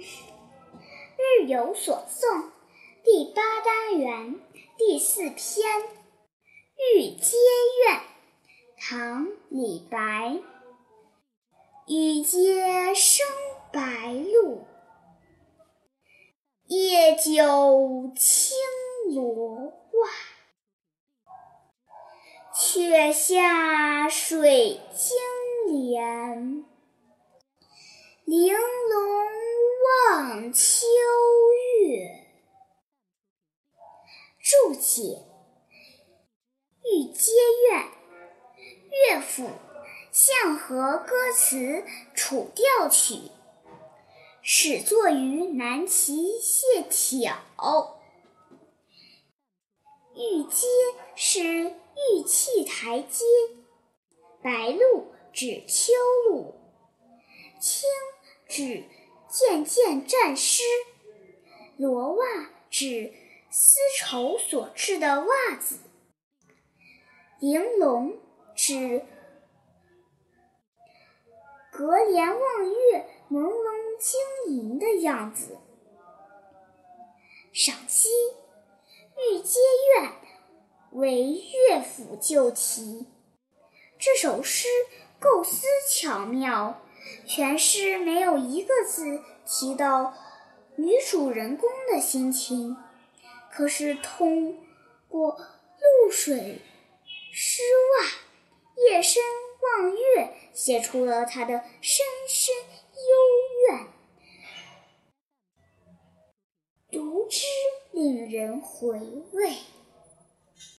日有所诵第八单元第四篇《玉阶怨》，唐·李白。玉阶生白露，夜久青罗袜。却下水晶帘，玲珑望秋月。注解：玉阶怨，乐府象和歌词《楚调曲》，始作于南齐谢朓。玉阶是玉器台阶，白露指秋露，青指渐渐沾湿，罗袜指丝绸所制的袜子，玲珑指隔帘望月、朦胧晶莹的样子。赏析。《玉阶怨》为乐府旧题，这首诗构思巧妙，全诗没有一个字提到女主人公的心情，可是通过露水、湿袜、夜深望月，写出了他的深深幽怨。读之令人回味。